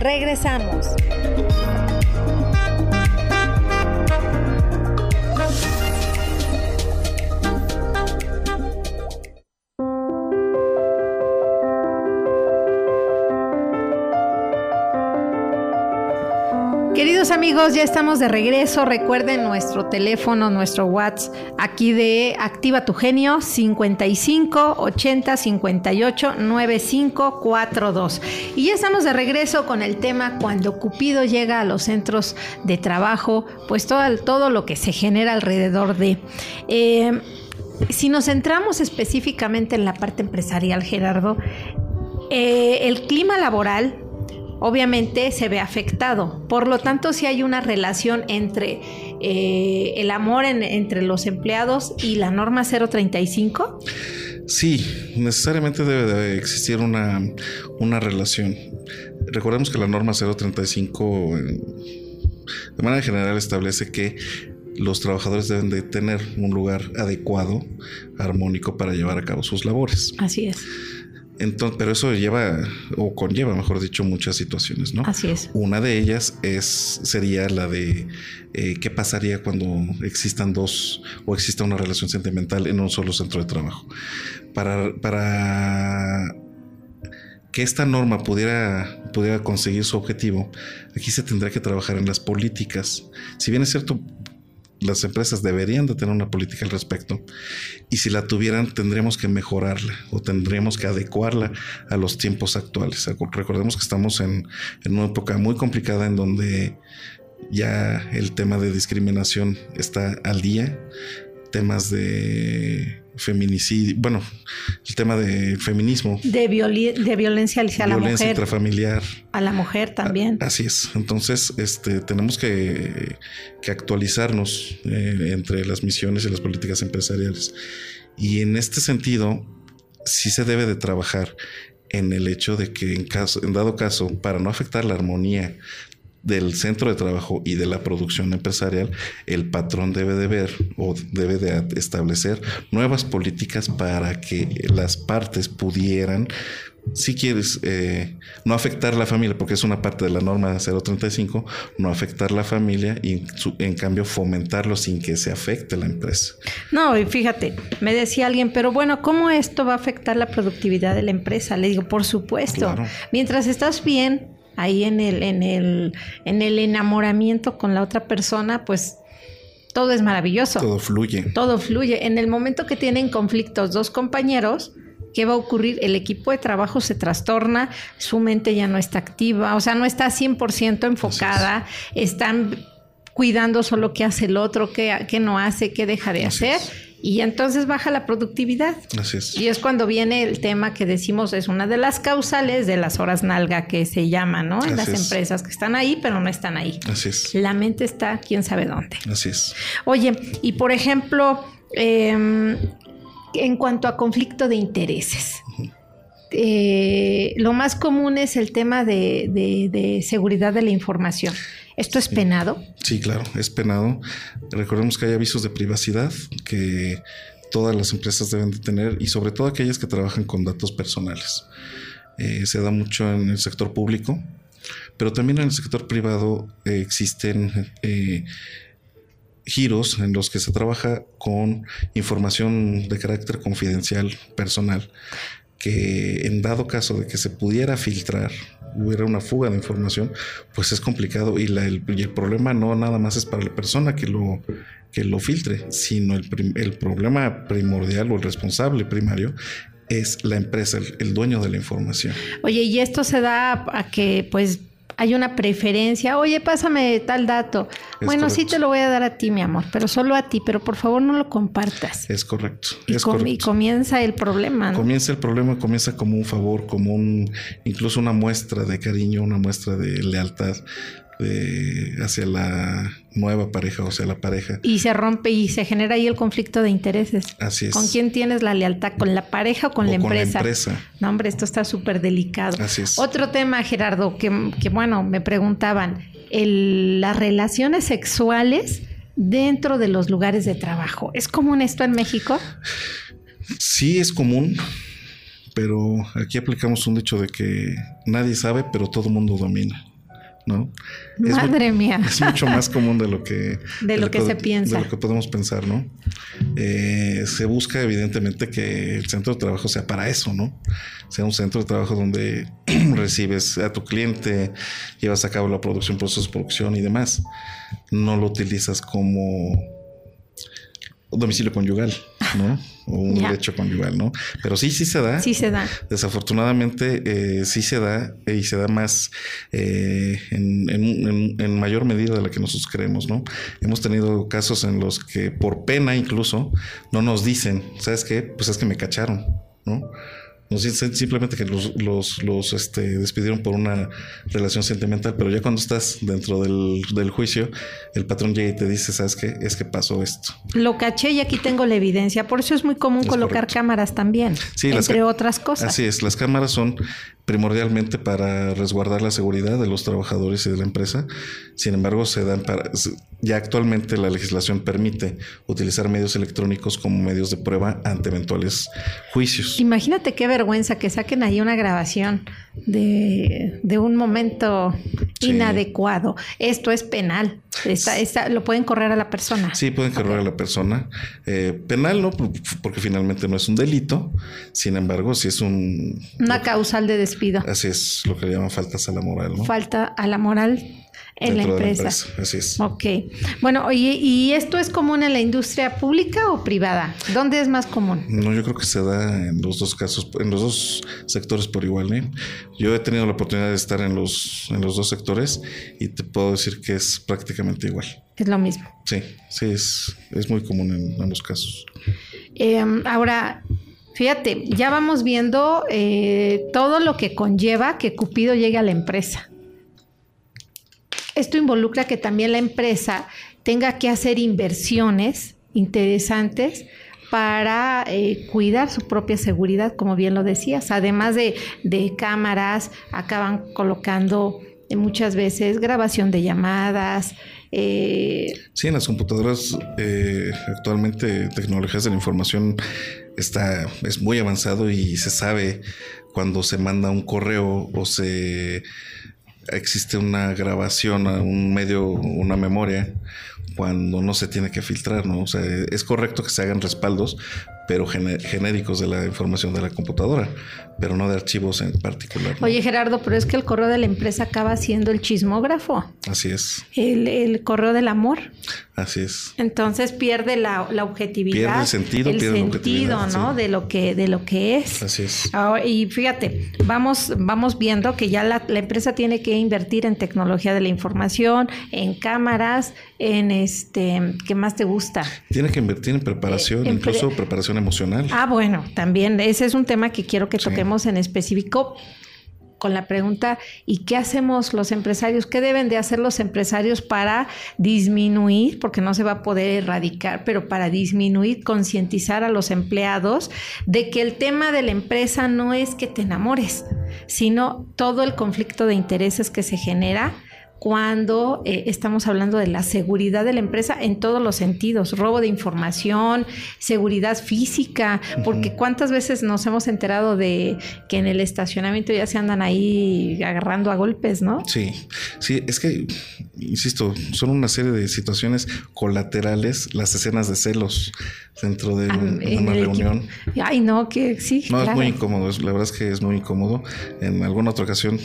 Regresamos. Amigos, ya estamos de regreso. Recuerden nuestro teléfono, nuestro WhatsApp aquí de Activa tu Genio 55 80 58 95 42. Y ya estamos de regreso con el tema cuando Cupido llega a los centros de trabajo, pues todo, todo lo que se genera alrededor de. Eh, si nos centramos específicamente en la parte empresarial, Gerardo, eh, el clima laboral obviamente se ve afectado. Por lo tanto, si hay una relación entre eh, el amor en, entre los empleados y la norma 035. Sí, necesariamente debe de existir una, una relación. Recordemos que la norma 035 de manera general establece que los trabajadores deben de tener un lugar adecuado, armónico para llevar a cabo sus labores. Así es. Entonces, pero eso lleva o conlleva, mejor dicho, muchas situaciones, ¿no? Así es. Una de ellas es sería la de eh, qué pasaría cuando existan dos o exista una relación sentimental en un solo centro de trabajo. Para, para que esta norma pudiera, pudiera conseguir su objetivo, aquí se tendrá que trabajar en las políticas. Si bien es cierto, las empresas deberían de tener una política al respecto y si la tuvieran tendríamos que mejorarla o tendríamos que adecuarla a los tiempos actuales. Recordemos que estamos en, en una época muy complicada en donde ya el tema de discriminación está al día, temas de feminicidio, bueno, el tema de feminismo. De, de violencia hacia la mujer. Violencia intrafamiliar. A la mujer también. así es. Entonces, este, tenemos que, que actualizarnos eh, entre las misiones y las políticas empresariales. Y en este sentido, sí se debe de trabajar en el hecho de que en, caso, en dado caso, para no afectar la armonía del centro de trabajo y de la producción empresarial, el patrón debe de ver o debe de establecer nuevas políticas para que las partes pudieran, si quieres, eh, no afectar la familia, porque es una parte de la norma 035, no afectar la familia y en cambio fomentarlo sin que se afecte la empresa. No, y fíjate, me decía alguien, pero bueno, ¿cómo esto va a afectar la productividad de la empresa? Le digo, por supuesto, mientras estás bien, ahí en el, en el, en el enamoramiento con la otra persona, pues todo es maravilloso. Todo fluye. Todo fluye. En el momento que tienen conflictos dos compañeros, ¿qué va a ocurrir? El equipo de trabajo se trastorna, su mente ya no está activa, o sea, no está 100% enfocada, están cuidando solo qué hace el otro, qué, qué no hace, qué deja de hacer y entonces baja la productividad. Así es. Y es cuando viene el tema que decimos es una de las causales de las horas nalga que se llama, ¿no? En las empresas que están ahí, pero no están ahí. Así es. La mente está quién sabe dónde. Así es. Oye, y por ejemplo, em, en cuanto a conflicto de intereses. Eh, lo más común es el tema de seguridad de la información. ¿Esto es penado? Sí, claro, es penado. Recordemos que hay avisos de privacidad que todas las empresas deben de tener y sobre todo aquellas que trabajan con datos personales. Eh, se da mucho en el sector público, pero también en el sector privado eh, existen eh, giros en los que se trabaja con información de carácter confidencial personal que en dado caso de que se pudiera filtrar, hubiera una fuga de información, pues es complicado y, el, problema no nada más es para la persona que lo, que lo filtre, sino el, el problema primordial o el responsable primario es la empresa, el, dueño de la información. Oye, y esto se da a que pues hay una preferencia, oye, pásame tal dato. bueno, sí te lo voy a dar a ti, mi amor, pero solo a ti, pero por favor no lo compartas. Es correcto. Y, es y comienza el problema. Comienza el problema, comienza como un favor, como un, incluso una muestra de cariño, una muestra de lealtad hacia la nueva pareja o sea la pareja. Y se rompe y se genera ahí el conflicto de intereses. Así es. ¿Con quién tienes la lealtad? ¿Con la pareja o con, la, empresa? con la empresa? No, hombre, esto está súper delicado. Así es. Otro tema, Gerardo, que, que bueno, me preguntaban, el, las relaciones sexuales dentro de los lugares de trabajo. ¿Es común esto en México? Sí, es común pero aquí aplicamos un dicho de que nadie sabe, pero todo el mundo domina. ¿No? Madre mía. Es mucho más común de lo que... de lo que se piensa. De lo que podemos pensar, ¿no? Eh, se busca evidentemente que el centro de trabajo sea para eso, ¿no? Sea un centro de trabajo donde recibes a tu cliente, llevas a cabo la producción, procesos de producción y demás. No lo utilizas como domicilio conyugal, ¿no? O un derecho conyugal, ¿no? Pero sí, sí se da. Sí se da. Desafortunadamente, eh, sí se da y se da más eh, en, mayor medida de la que nosotros creemos, ¿no? Hemos tenido casos en los que por pena incluso no nos dicen, ¿sabes qué? Pues es que me cacharon, ¿no? Simplemente que los, los, los este, despidieron por una relación sentimental, pero ya cuando estás dentro del, del, juicio, el patrón llega y te dice, ¿sabes qué? Es que pasó esto. Lo caché y aquí tengo la evidencia. Por eso es muy común colocar cámaras también, entre otras cosas. Así es, las cámaras son primordialmente para resguardar la seguridad de los trabajadores y de la empresa. Sin embargo, se dan para ya actualmente la legislación permite utilizar medios electrónicos como medios de prueba ante eventuales juicios. Imagínate qué vergüenza que saquen ahí una grabación de, de un momento inadecuado. Esto es penal. Está, está, lo pueden correr a la persona. Sí, pueden correr a la persona. Eh, penal no, porque finalmente no es un delito. Sin embargo, sí es un... Una causal de despido. Así es lo que le llaman faltas a la moral. ¿no? Falta a la moral en la empresa. Así es. Ok. Bueno, ¿y, ¿y, esto es común en la industria pública o privada? ¿Dónde es más común? No, yo creo que se da en los dos casos, en los dos sectores por igual. ¿eh? Yo he tenido la oportunidad de estar en los, en los dos sectores y te puedo decir que es prácticamente igual. Es lo mismo. Sí, sí, es, es muy común en ambos casos. Eh, ahora, fíjate, ya vamos viendo eh, todo lo que conlleva que Cupido llegue a la empresa. Esto involucra que también la empresa tenga que hacer inversiones interesantes para eh, cuidar su propia seguridad, como bien lo decías. Además de, de cámaras, acaban colocando eh, muchas veces grabación de llamadas. Eh... Sí, en las computadoras actualmente tecnologías de la información está, es muy avanzado y se sabe cuando se manda un correo o se existe una grabación a un medio, una memoria, cuando no se tiene que filtrar, ¿no? O sea, es correcto que se hagan respaldos, pero genéricos de la información de la computadora, pero no de archivos en particular. ¿no? Oye, Gerardo, pero es que el correo de la empresa acaba siendo el chismógrafo. Así es. El, el correo del amor. Así es. Entonces pierde la, la objetividad. Pierde el sentido, el pierde sentido, la ¿no? sí. De lo que, de lo que es. Así es. Ahora, y fíjate, vamos, vamos viendo que ya la, la, empresa tiene que invertir en tecnología de la información, en cámaras, en este, ¿qué más te gusta? Tiene que invertir en preparación, Eh, en incluso pre- preparación emocional. Ah, bueno, también ese es un tema que quiero que toquemos en específico con la pregunta ¿y qué hacemos los empresarios? ¿Qué deben de hacer los empresarios para disminuir, porque no se va a poder erradicar, pero para disminuir, concientizar a los empleados de que el tema de la empresa no es que te enamores, sino todo el conflicto de intereses que se genera cuando eh, estamos hablando de la seguridad de la empresa en todos los sentidos, robo de información, seguridad física, porque cuántas veces nos hemos enterado de que en el estacionamiento ya se andan ahí agarrando a golpes, ¿no? Sí, sí, es que, insisto, son una serie de situaciones colaterales, las escenas de celos dentro de un- Ah, En una reunión. equipo. Ay, no, que sí. No, es claro. muy incómodo, es- la verdad es que es muy incómodo. En alguna otra ocasión,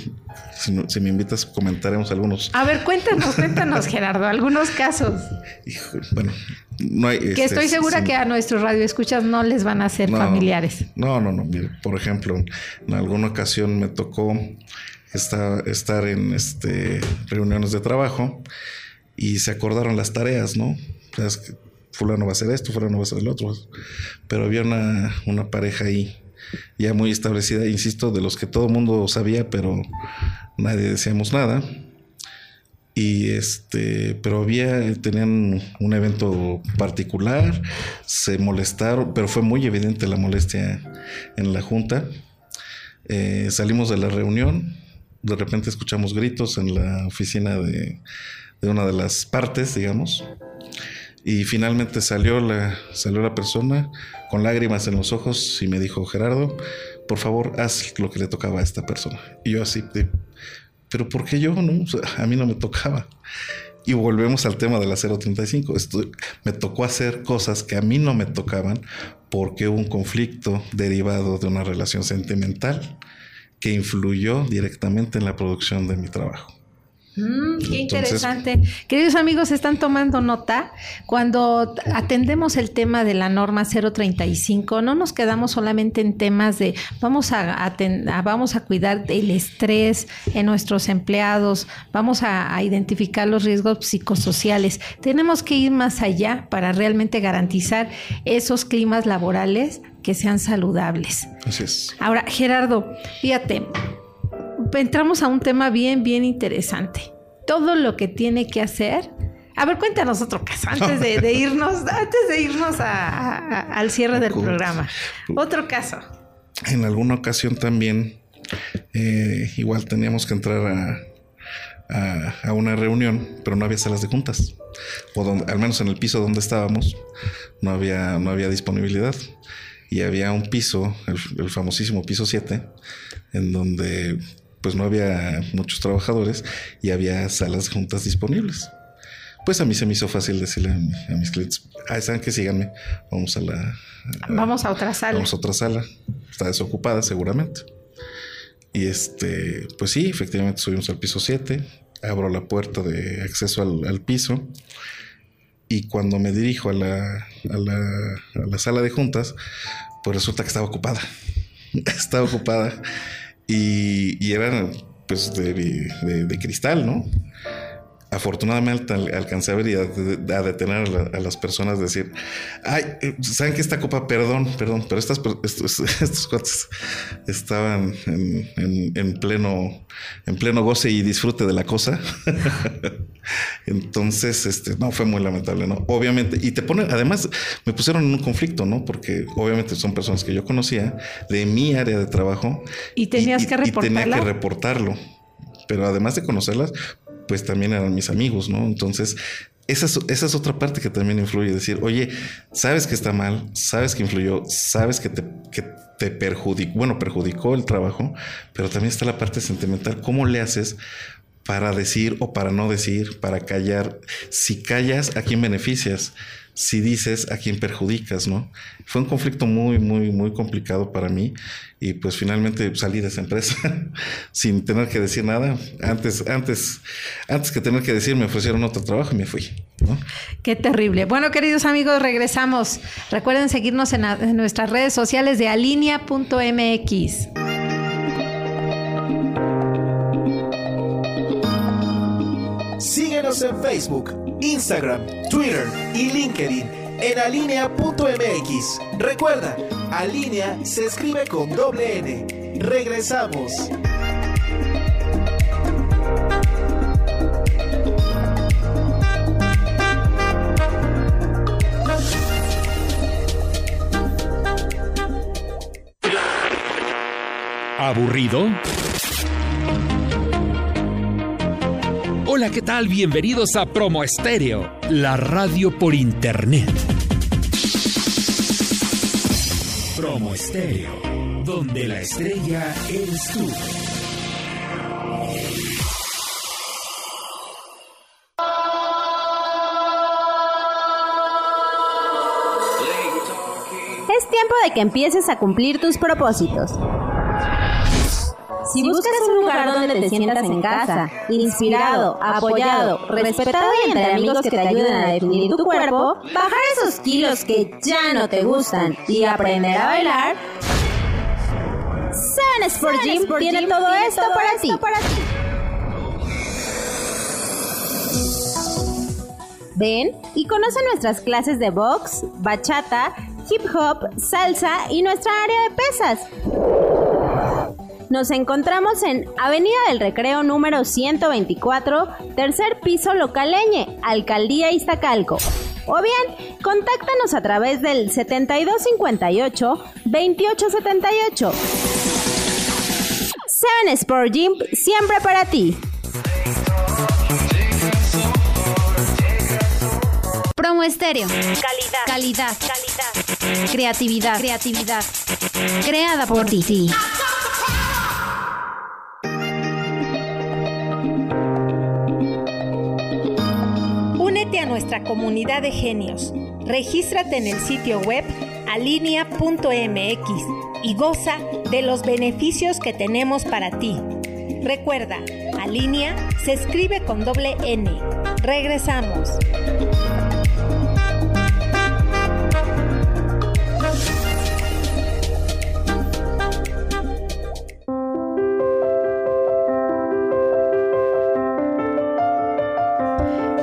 si, si me invitas, comentaremos algunos. A ver, cuéntanos, cuéntanos, Gerardo, algunos casos. Hijo, bueno, no hay... Que este, estoy segura que a nuestros radioescuchas no les van a ser No. familiares. No, no, no. Mire, por ejemplo, en alguna ocasión me tocó estar, estar en este, reuniones de trabajo y se acordaron las tareas, ¿no? O sea, es que fulano va a hacer esto, fulano va a hacer el otro. Pero había una, una pareja ahí ya muy establecida, insisto, de los que todo el mundo sabía, pero nadie decíamos nada. Y este, pero había, tenían un evento particular, se molestaron, pero fue muy evidente la molestia en la junta. Eh, salimos de la reunión, de repente escuchamos gritos en la oficina de, de una de las partes, digamos. Y finalmente salió la, salió la persona con lágrimas en los ojos y me dijo, Gerardo, por favor, haz lo que le tocaba a esta persona. Y yo así, de, pero ¿por qué yo? No? A mí no me tocaba. Y volvemos al tema de la 035. Esto, me tocó hacer cosas que a mí no me tocaban porque hubo un conflicto derivado de una relación sentimental que influyó directamente en la producción de mi trabajo. Mm, qué Entonces- interesante. Queridos amigos, están tomando nota. Cuando atendemos el tema de la norma 035, no nos quedamos solamente en temas de vamos a, a- vamos a cuidar del estrés en nuestros empleados, vamos a, a identificar los riesgos psicosociales. Tenemos que ir más allá para realmente garantizar esos climas laborales que sean saludables. Así es. Ahora, Gerardo, fíjate, entramos a un tema bien, bien interesante. Todo lo que tiene que hacer. A ver, cuéntanos otro caso antes de, de irnos, antes de irnos a- a- al cierre del programa. Otro caso. En alguna ocasión también, eh, igual teníamos que entrar a una reunión, pero no había salas de juntas. O donde- al menos en el piso donde estábamos, no había, no había disponibilidad. Y había un piso, el, el famosísimo piso 7, en donde pues no había muchos trabajadores y había salas de juntas disponibles. Pues a mí se me hizo fácil decirle a, mi- a mis clientes, ah, saben que síganme, vamos a la, Vamos a otra sala. Vamos a otra sala. Está desocupada seguramente. Y este, pues sí, efectivamente subimos al piso 7. Abro la puerta de acceso al, al piso. Y cuando me dirijo a la, a la, a la sala de juntas, pues resulta que estaba ocupada. estaba ocupada. Y, y era pues de, de- de cristal, ¿no? Afortunadamente al- alcancé a ver y a, a detener a, la- a las personas, decir, ay, eh, saben que esta copa, perdón, perdón, pero estas, estos, estos cuates estaban en, en- en pleno, en pleno goce y disfrute de la cosa. Entonces, este, no, fue muy lamentable, ¿no? Obviamente, y te ponen, además, me pusieron en un conflicto, ¿no? Porque obviamente son personas que yo conocía de mi área de trabajo. Y tenías que Y tenía que reportarlo. Pero además de conocerlas, pues también eran mis amigos, ¿no? Entonces, esa es, otra parte que también influye. Decir, oye, sabes que está mal, sabes que influyó, sabes que te, que te perjudicó, bueno, perjudicó el trabajo, pero también está la parte sentimental. ¿Cómo le haces para decir o para no decir, para callar? Si callas, ¿a quién beneficias? Si dices, ¿a quién perjudicas? ¿No? Fue un conflicto muy, muy, muy complicado para mí y pues finalmente salí de esa empresa sin tener que decir nada. Antes, antes, antes que tener que decir, me ofrecieron otro trabajo y me fui. ¿no? Qué terrible. Bueno, queridos amigos, regresamos. Recuerden seguirnos en nuestras redes sociales de alinea.mx. Síguenos en Facebook, Instagram, Twitter y LinkedIn en alinea.mx. Recuerda, Alinea se escribe con doble N. Regresamos. ¿Aburrido? Hola, ¿qué tal? Bienvenidos a Promo Estéreo, la radio por internet. Promo Estéreo, donde la estrella eres tú. Es tiempo de que empieces a cumplir tus propósitos. Si buscas un lugar donde te sientas en casa, inspirado, apoyado, respetado y entre amigos que te ayuden a definir tu cuerpo, bajar esos kilos que ya no te gustan y aprender a bailar, Seven Sport Gym tiene todo esto para ti. Ven y conoce nuestras clases de box, bachata, hip hop, salsa y nuestra área de pesas. Nos encontramos en Avenida del Recreo número 124, tercer piso localeñe, Alcaldía Iztacalco. O bien, contáctanos a través del 7258-2878. Seven Sport Gym, siempre para ti. Promo Estéreo. Calidad. Calidad. Creatividad. Creatividad. Creada por ti. Nuestra comunidad de genios. Regístrate en el sitio web alinea.mx y goza de los beneficios que tenemos para ti. Recuerda, Alinea se escribe con doble N. Regresamos.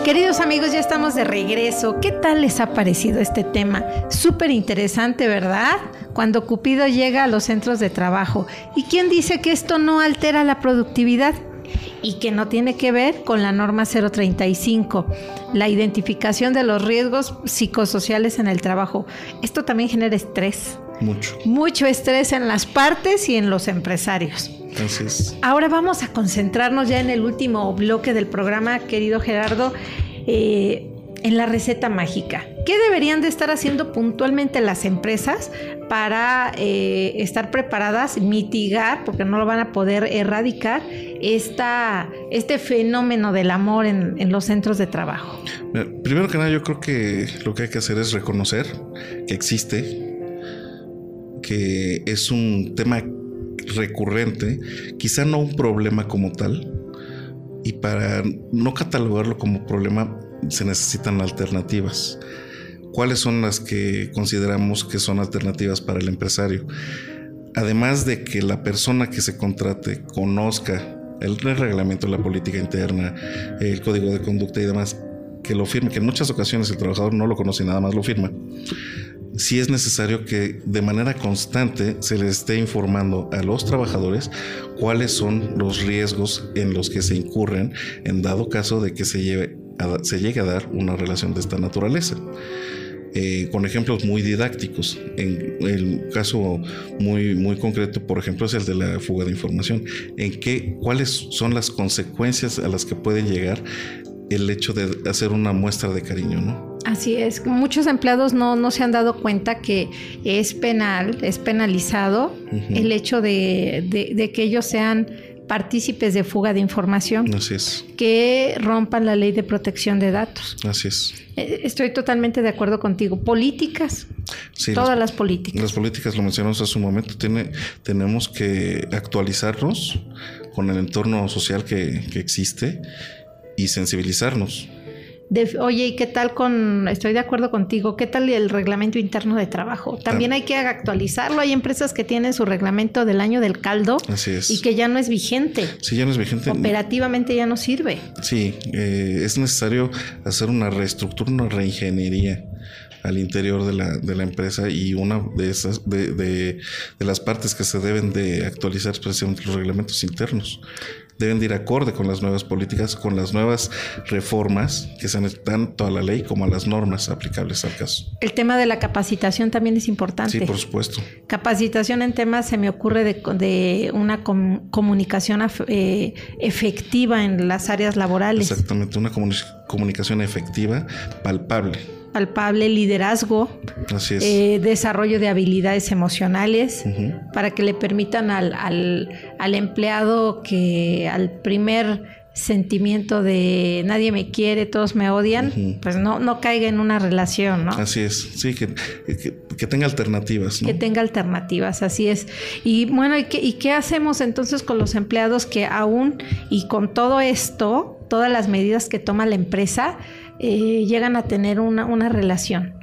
Queridos amigos, ya estamos de regreso. ¿Qué tal les ha parecido este tema? Súper interesante, ¿verdad? Cuando Cupido llega a los centros de trabajo. ¿Y quién dice que esto no altera la productividad? Y que no tiene que ver con la norma 035, la identificación de los riesgos psicosociales en el trabajo. Esto también genera estrés, Mucho. mucho estrés en las partes y en los empresarios. Así es. Ahora vamos a concentrarnos ya en el último bloque del programa, querido Gerardo, eh, en la receta mágica. ¿Qué deberían de estar haciendo puntualmente las empresas para eh, estar preparadas, mitigar, porque no lo van a poder erradicar, esta, este fenómeno del amor en, en los centros de trabajo? Mira, Primero que nada, yo creo que lo que hay que hacer es reconocer que existe, que es un tema recurrente, quizá no un problema como tal, y para no catalogarlo como problema se necesitan alternativas. ¿Cuáles son las que consideramos que son alternativas para el empresario? Además de que la persona que se contrate conozca el reglamento, la política interna, el código de conducta y demás, que lo firme, que en muchas ocasiones el trabajador no lo conoce y nada más lo firma. Sí es necesario que de manera constante se les esté informando a los trabajadores cuáles son los riesgos en los que se incurren en dado caso de que se, lleve a- se llegue a dar una relación de esta naturaleza. Eh, con ejemplos muy didácticos. En el caso muy, muy concreto, por ejemplo, es el de la fuga de información. ¿En qué, cuáles son las consecuencias a las que puede llegar el hecho de hacer una muestra de cariño, ¿no? Así es, muchos empleados no, no se han dado cuenta que es penal, es penalizado el hecho de, de- de que ellos sean partícipes de fuga de información, Así es, que rompan la ley de protección de datos. así es. Eh, Estoy totalmente de acuerdo contigo. Políticas, Sí, todas las políticas. Las políticas, lo mencionamos hace un momento, tiene, tenemos que actualizarnos con el entorno social que, que existe y sensibilizarnos. De- oye, ¿y qué tal con, estoy de acuerdo contigo, qué tal el reglamento interno de trabajo? También hay que actualizarlo. Hay empresas que tienen su reglamento del año del caldo Así es. y que ya no es vigente. Si ya no es vigente, Operativamente ya no sirve. Sí, eh, es necesario hacer una reestructura, una reingeniería al interior de la, de la empresa y una de esas de, de- de las partes que se deben de actualizar es precisamente los reglamentos internos. Deben de ir acorde con las nuevas políticas, con las nuevas reformas que se necesitan tanto a la ley como a las normas aplicables al caso. El tema de la capacitación también es importante. Sí, por supuesto. Capacitación en temas se me ocurre de, de una com- comunicación eh, efectiva en las áreas laborales, Exactamente, una comuni- comunicación efectiva, palpable. Palpable, liderazgo, Así es. eh, desarrollo de habilidades emocionales, para que le permitan al, al- al empleado que al primer sentimiento de nadie me quiere, todos me odian, pues no, no caiga en una relación, ¿no? Así es, sí, que, que- que tenga alternativas, ¿no? Que tenga alternativas, así es. Y bueno, ¿y qué, y qué hacemos entonces con los empleados que aún y con todo esto, todas las medidas que toma la empresa, eh, llegan a tener una, una relación?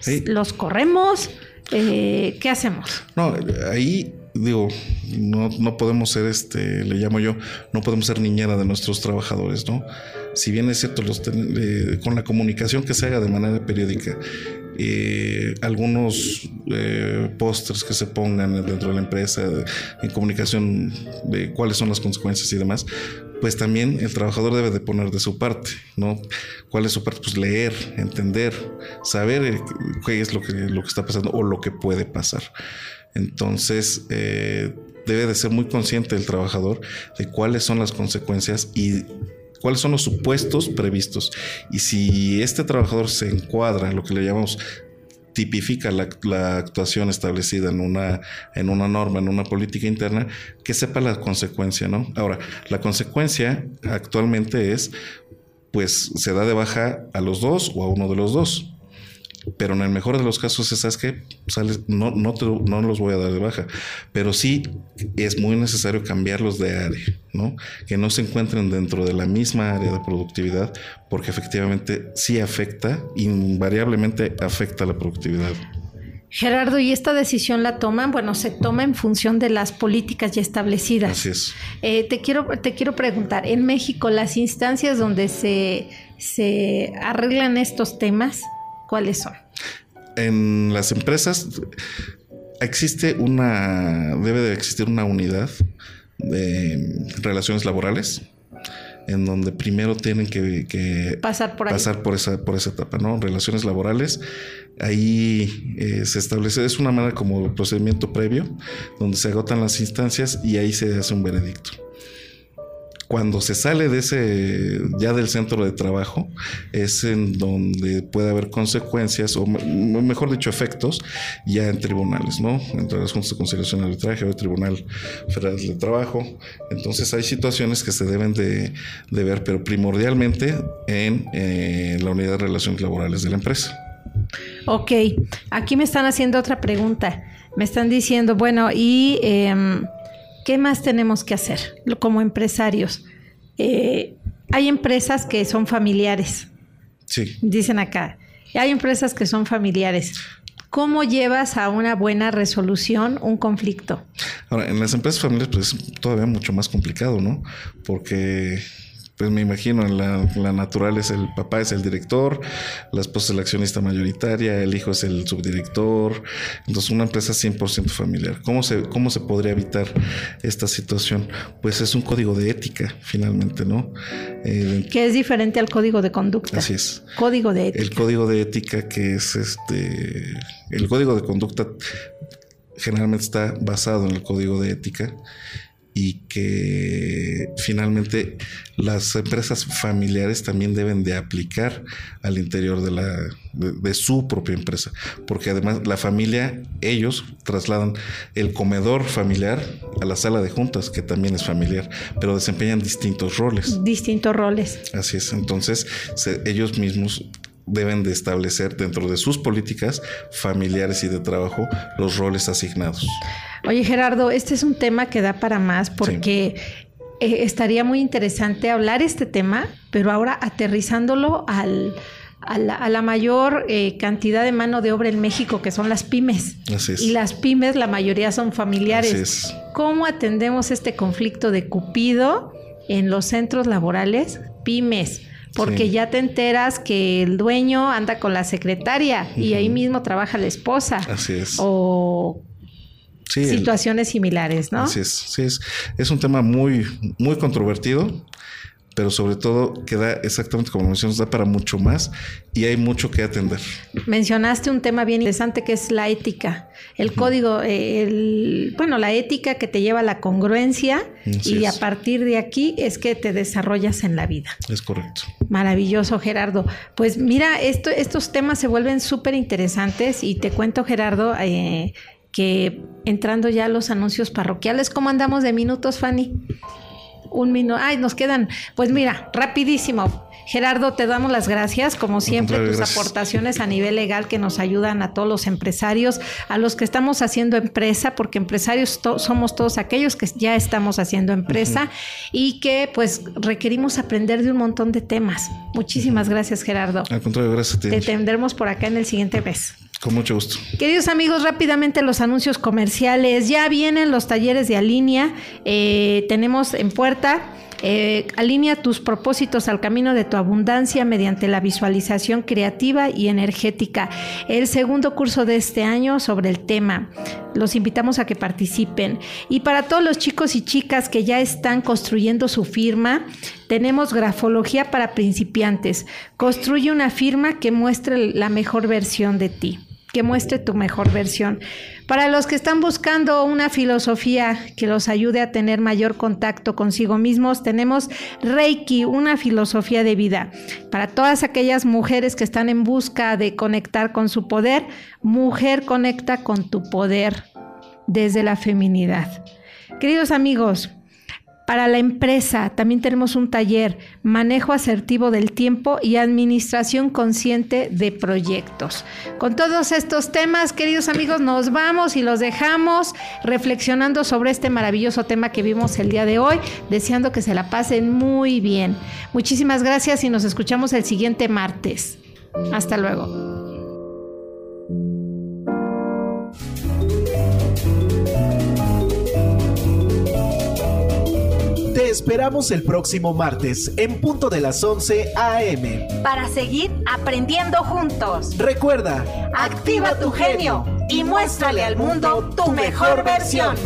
Sí. ¿Los corremos? Eh, ¿Qué hacemos? No, ahí digo, no, no podemos ser, este, le llamo yo, no podemos ser niñera de nuestros trabajadores, ¿no? Si bien es cierto, los ten- eh, con la comunicación que se haga de manera periódica, eh, algunos eh, pósters que se pongan dentro de la empresa en comunicación de cuáles son las consecuencias y demás, pues también el trabajador debe de poner de su parte, ¿no? ¿Cuál es su parte? Pues leer, entender, saber qué es lo que, lo que está pasando o lo que puede pasar. Entonces, eh, debe de ser muy consciente el trabajador de cuáles son las consecuencias y cuáles son los supuestos previstos. Y si este trabajador se encuadra en lo que le llamamos tipifica la, la actuación establecida en una, en una norma, en una política interna, que sepa la consecuencia, ¿no? Ahora, la consecuencia actualmente es, pues se da de baja a los dos o a uno de los dos. Pero en el mejor de los casos, ¿sabes qué? Sales, no, no, te- no los voy a dar de baja. Pero sí es muy necesario cambiarlos de área, ¿no? Que no se encuentren dentro de la misma área de productividad, porque efectivamente sí afecta, invariablemente afecta la productividad. Gerardo, ¿y esta decisión la toman? Bueno, se toma en función de las políticas ya establecidas. Así es. Eh, te, quiero, te quiero preguntar, en México, las instancias donde se, se arreglan estos temas, ¿cuáles son? En las empresas existe una, debe de existir una unidad de relaciones laborales en donde primero tienen que, que pasar por pasar por esa, por esa etapa, ¿no? Relaciones laborales, ahí eh, se establece, es una manera como procedimiento previo, donde se agotan las instancias y ahí se hace un veredicto cuando se sale de ese ya del centro de trabajo es en donde puede haber consecuencias o mejor dicho efectos ya en tribunales, ¿no? Entre las juntas de conciliación y arbitraje o el Tribunal Federal de Trabajo. Entonces hay situaciones que se deben de, ver, pero primordialmente en eh, la unidad de relaciones laborales de la empresa. Ok, aquí me están haciendo otra pregunta. Me están diciendo, bueno, y em, ¿Qué más tenemos que hacer como empresarios? Eh, hay empresas que son familiares. Sí. Dicen acá. Hay empresas que son familiares. ¿Cómo llevas a una buena resolución un conflicto? Ahora, en las empresas familiares, pues es todavía mucho más complicado, ¿no? Porque pues me imagino, la, la natural es el papá es el director, la esposa es la accionista mayoritaria, el hijo es el subdirector, entonces una empresa 100% familiar. ¿Cómo se, ¿Cómo se podría evitar esta situación? Pues es un código de ética, finalmente, ¿no? Eh, que es diferente al código de conducta. Así es. Código de ética. El código de ética que es este, el código de conducta generalmente está basado en el código de ética y que finalmente las empresas familiares también deben de aplicar al interior de, la, de, su propia empresa, porque además la familia, ellos trasladan el comedor familiar a la sala de juntas, que también es familiar, pero desempeñan distintos roles. Distintos roles. Así es, entonces ellos mismos deben de establecer dentro de sus políticas familiares y de trabajo los roles asignados. Oye Gerardo, este es un tema que da para más porque eh, estaría muy interesante hablar este tema, pero ahora aterrizándolo al, a, la, mayor eh, cantidad de mano de obra en México, que son las pymes. Así es. Y las pymes, la mayoría son familiares. Así es. ¿Cómo atendemos este conflicto de Cupido en los centros laborales? Pymes porque ya te enteras que el dueño anda con la secretaria y ahí mismo trabaja la esposa. Así es. O situaciones similares, ¿no? Así es, sí es. Es un tema muy, muy controvertido, pero sobre todo queda exactamente como mencionas, da para mucho más y hay mucho que atender. Mencionaste un tema bien interesante que es la ética, el código, el, bueno, la ética que te lleva a la congruencia y a partir de aquí es que te desarrollas en la vida. Es correcto. Maravilloso, Gerardo. Pues mira, esto, estos temas se vuelven súper interesantes y te cuento, Gerardo, eh, que entrando ya a los anuncios parroquiales, ¿cómo andamos de minutos, Fanny? Un minuto. Ay, nos quedan. Pues mira, rapidísimo. Gerardo, te damos las gracias, como siempre, tus aportaciones a nivel legal que nos ayudan a todos los empresarios, a los que estamos haciendo empresa, porque empresarios somos todos aquellos que ya estamos haciendo empresa y que pues requerimos aprender de un montón de temas. Muchísimas gracias, Gerardo. Al contrario, gracias a ti. Te tendremos por acá en el siguiente mes. Con mucho gusto. Queridos amigos, rápidamente los anuncios comerciales. Ya vienen los talleres de Alinea. Eh, tenemos en puerta. Eh, alinea tus propósitos al camino de tu abundancia mediante la visualización creativa y energética. El segundo curso de este año sobre el tema. Los invitamos a que participen. Y para todos los chicos y chicas que ya están construyendo su firma, tenemos grafología para principiantes. Construye una firma que muestre la mejor versión de ti que muestre tu mejor versión. Para los que están buscando una filosofía que los ayude a tener mayor contacto consigo mismos, tenemos Reiki, una filosofía de vida. Para todas aquellas mujeres que están en busca de conectar con su poder, mujer conecta con tu poder desde la feminidad. Queridos amigos, para la empresa también tenemos un taller, manejo asertivo del tiempo y administración consciente de proyectos. Con todos estos temas, queridos amigos, nos vamos y los dejamos reflexionando sobre este maravilloso tema que vimos el día de hoy, deseando que se la pasen muy bien. Muchísimas gracias y nos escuchamos el siguiente martes. Hasta luego. esperamos el próximo martes en punto de las 11 a.m. para seguir aprendiendo juntos. Recuerda, activa, tu genio y muéstrale al mundo tu mejor versión.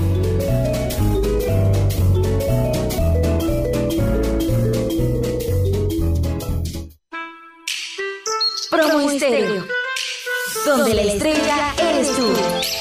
Promo donde la estrella eres tú.